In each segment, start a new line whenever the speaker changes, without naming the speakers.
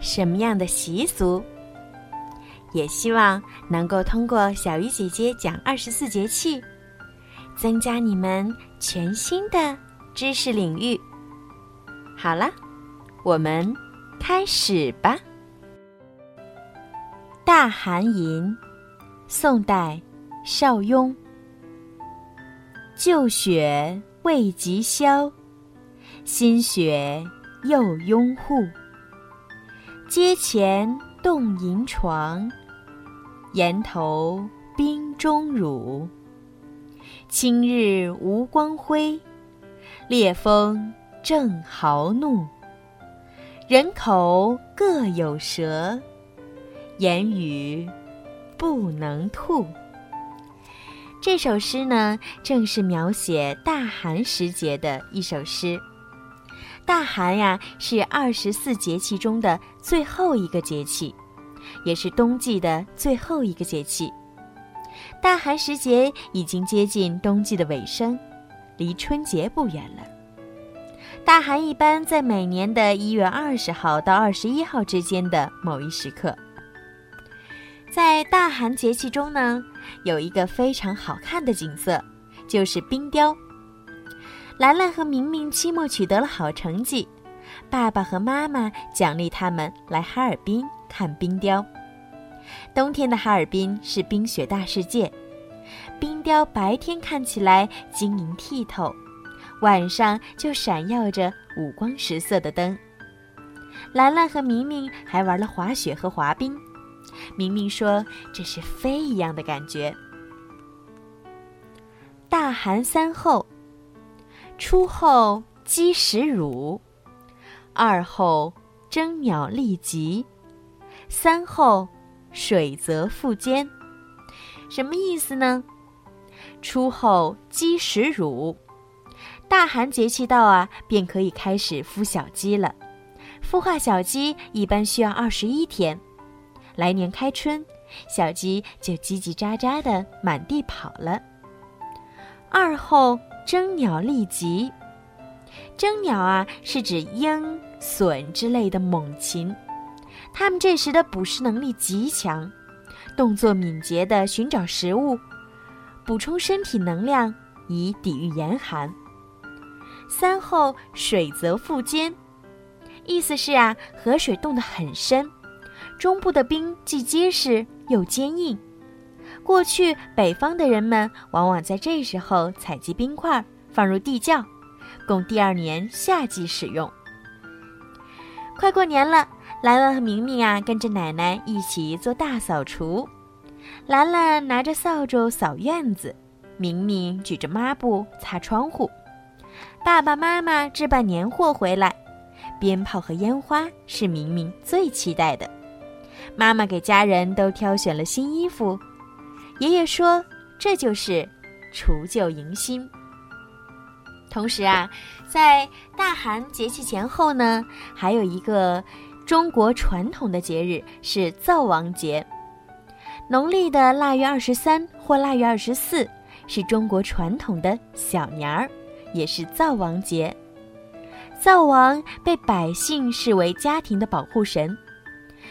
什么样的习俗？也希望能够通过小鱼姐姐讲二十四节气，增加你们全新的知识领域。好了，我们开始吧。《大寒吟》，宋代，邵雍。旧雪未及消，新雪又拥护。阶前动银床，檐头冰钟乳。清日无光辉，烈风正豪怒。人口各有舌，言语不能吐。这首诗呢，正是描写大寒时节的一首诗。大寒呀，是二十四节气中的最后一个节气，也是冬季的最后一个节气。大寒时节已经接近冬季的尾声，离春节不远了。大寒一般在每年的一月二十号到二十一号之间的某一时刻。在大寒节气中呢，有一个非常好看的景色，就是冰雕。兰兰和明明期末取得了好成绩，爸爸和妈妈奖励他们来哈尔滨看冰雕。冬天的哈尔滨是冰雪大世界，冰雕白天看起来晶莹剔透，晚上就闪耀着五光十色的灯。兰兰和明明还玩了滑雪和滑冰，明明说这是飞一样的感觉。大寒三候。初后积食乳，二候征鸟立集，三候水泽复坚。什么意思呢？初后积食乳，大寒节气到啊，便可以开始孵小鸡了。孵化小鸡一般需要二十一天，来年开春，小鸡就叽叽喳喳的满地跑了。二候。征鸟立集，征鸟啊，是指鹰、隼之类的猛禽，它们这时的捕食能力极强，动作敏捷地寻找食物，补充身体能量以抵御严寒。三后水泽复坚，意思是啊，河水冻得很深，中部的冰既结实又坚硬。过去北方的人们往往在这时候采集冰块，放入地窖，供第二年夏季使用。快过年了，兰兰和明明啊跟着奶奶一起做大扫除。兰兰拿着扫帚扫院子，明明举着抹布擦窗户。爸爸妈妈置办年货回来，鞭炮和烟花是明明最期待的。妈妈给家人都挑选了新衣服。爷爷说：“这就是除旧迎新。”同时啊，在大寒节气前后呢，还有一个中国传统的节日是灶王节。农历的腊月二十三或腊月二十四是中国传统的小年儿，也是灶王节。灶王被百姓视为家庭的保护神。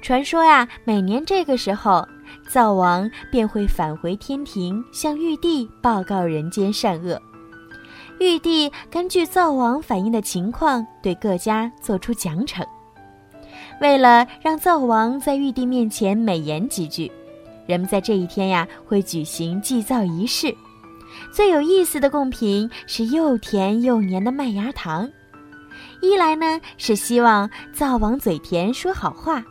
传说呀，每年这个时候。灶王便会返回天庭，向玉帝报告人间善恶。玉帝根据灶王反映的情况，对各家做出奖惩。为了让灶王在玉帝面前美言几句，人们在这一天呀会举行祭灶仪式。最有意思的贡品是又甜又黏的麦芽糖，一来呢是希望灶王嘴甜说好话。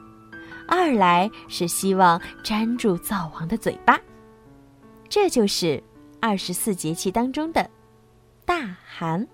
二来是希望粘住灶王的嘴巴，这就是二十四节气当中的大寒。